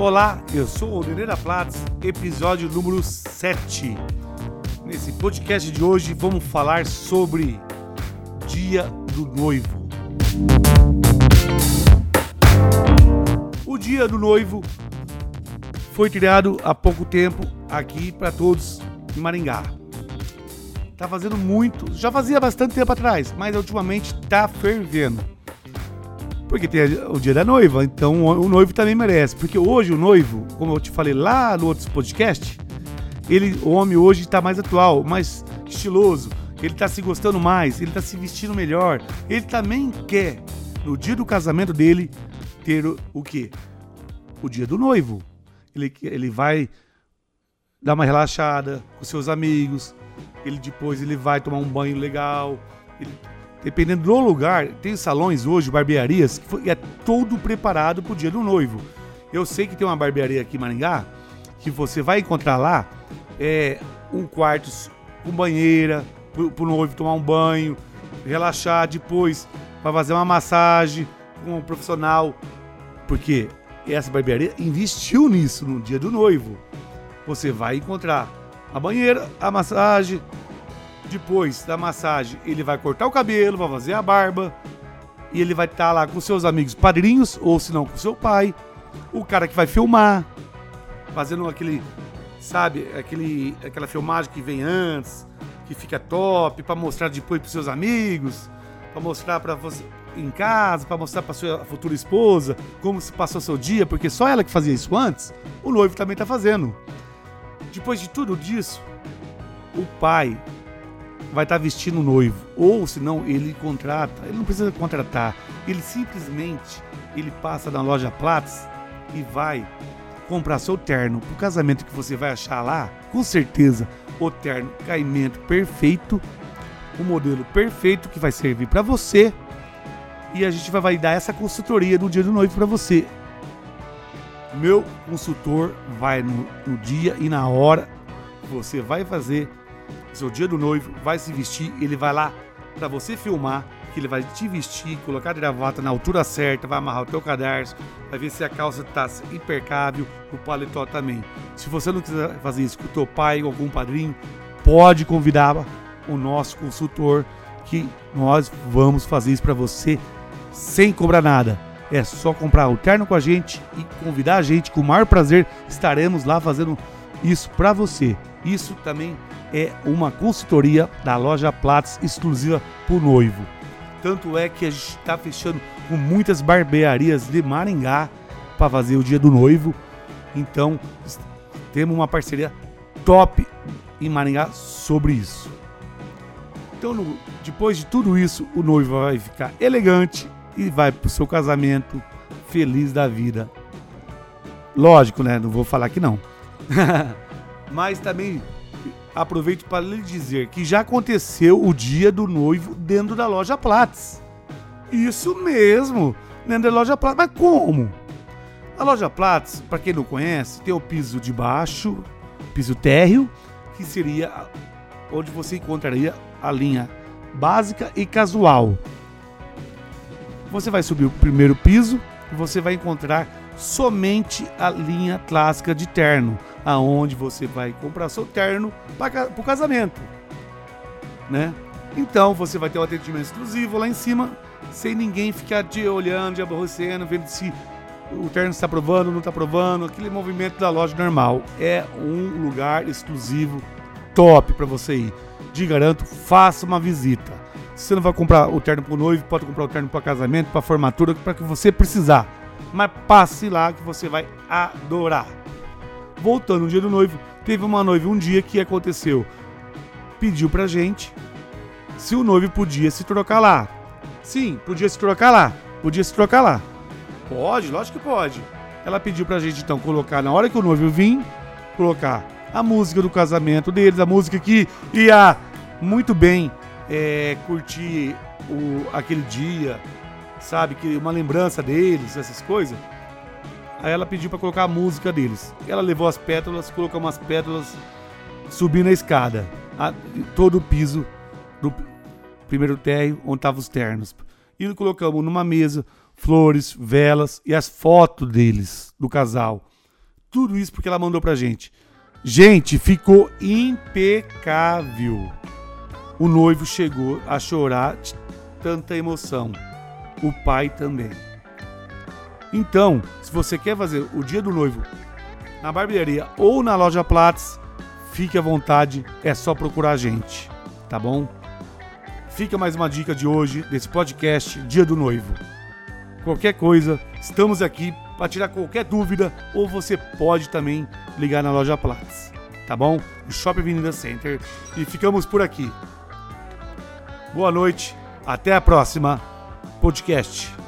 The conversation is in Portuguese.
Olá, eu sou o Neneira Platz, episódio número 7. Nesse podcast de hoje vamos falar sobre Dia do Noivo. O Dia do Noivo foi criado há pouco tempo aqui para todos em Maringá. Tá fazendo muito, já fazia bastante tempo atrás, mas ultimamente tá fervendo. Porque tem o dia da noiva, então o noivo também merece. Porque hoje o noivo, como eu te falei lá no outro podcast, ele, o homem hoje está mais atual, mais estiloso, ele está se gostando mais, ele está se vestindo melhor. Ele também quer, no dia do casamento dele, ter o, o quê? O dia do noivo. Ele, ele vai dar uma relaxada com seus amigos, ele depois ele vai tomar um banho legal, ele Dependendo do lugar, tem salões hoje, barbearias, que é todo preparado para o dia do noivo. Eu sei que tem uma barbearia aqui em Maringá, que você vai encontrar lá é, um quarto com banheira, para o noivo tomar um banho, relaxar depois, para fazer uma massagem com um profissional. Porque essa barbearia investiu nisso no dia do noivo. Você vai encontrar a banheira, a massagem, depois da massagem, ele vai cortar o cabelo, vai fazer a barba. E ele vai estar tá lá com seus amigos padrinhos, ou se não com seu pai. O cara que vai filmar, fazendo aquele, sabe, aquele, aquela filmagem que vem antes, que fica top, para mostrar depois para seus amigos, para mostrar para você em casa, para mostrar para sua futura esposa como se passou seu dia, porque só ela que fazia isso antes, o noivo também está fazendo. Depois de tudo disso, o pai vai estar vestindo o noivo. Ou se não, ele contrata. Ele não precisa contratar. Ele simplesmente ele passa na loja Platts e vai comprar seu terno o casamento que você vai achar lá. Com certeza, o terno caimento perfeito, o modelo perfeito que vai servir para você. E a gente vai, dar essa consultoria no dia do noivo para você. Meu consultor vai no, no dia e na hora você vai fazer seu dia do noivo, vai se vestir, ele vai lá para você filmar, que ele vai te vestir, colocar a gravata na altura certa, vai amarrar o teu cadarço, vai ver se a calça está impecável, o paletó também. Se você não quiser fazer isso com o teu pai ou algum padrinho, pode convidar o nosso consultor que nós vamos fazer isso para você sem cobrar nada. É só comprar o terno com a gente e convidar a gente, com o maior prazer estaremos lá fazendo isso para você. Isso também é uma consultoria da loja Platts exclusiva para o noivo. Tanto é que a gente está fechando com muitas barbearias de Maringá para fazer o dia do noivo. Então, temos uma parceria top em Maringá sobre isso. Então, no, depois de tudo isso, o noivo vai ficar elegante e vai para o seu casamento feliz da vida. Lógico, né? Não vou falar que não. Mas também aproveito para lhe dizer que já aconteceu o dia do noivo dentro da loja Platts. Isso mesmo, dentro da loja Platts. Mas como? A loja Platts, para quem não conhece, tem o piso de baixo, piso térreo, que seria onde você encontraria a linha básica e casual. Você vai subir o primeiro piso e você vai encontrar somente a linha clássica de terno, aonde você vai comprar seu terno para o casamento, né? Então você vai ter um atendimento exclusivo lá em cima, sem ninguém ficar te olhando, te aborrecendo, vendo se o terno está provando, não está provando, aquele movimento da loja normal. É um lugar exclusivo top para você ir. Te garanto, faça uma visita. Se você não vai comprar o terno para o noivo, pode comprar o terno para casamento, para formatura, para que você precisar mas passe lá que você vai adorar. Voltando no dia do noivo, teve uma noiva um dia que aconteceu. Pediu pra gente se o noivo podia se trocar lá. Sim, podia se trocar lá. Podia se trocar lá. Pode, lógico que pode. Ela pediu pra gente então colocar na hora que o noivo vir, colocar a música do casamento deles, a música que ia muito bem é, curtir o, aquele dia, sabe? Que uma lembrança deles, essas coisas. Aí ela pediu para colocar a música deles. Ela levou as pétalas, colocou umas pétalas subindo a escada, a, todo o piso do primeiro térreo onde estavam os ternos. E colocamos numa mesa flores, velas e as fotos deles, do casal. Tudo isso porque ela mandou pra gente. Gente, ficou impecável. O noivo chegou a chorar de tanta emoção. O pai também. Então, se você quer fazer o dia do noivo na barbearia ou na loja Platts, fique à vontade, é só procurar a gente, tá bom? Fica mais uma dica de hoje desse podcast Dia do Noivo. Qualquer coisa, estamos aqui para tirar qualquer dúvida ou você pode também ligar na loja Platts, tá bom? O Shopping Avenida Center e ficamos por aqui. Boa noite, até a próxima podcast.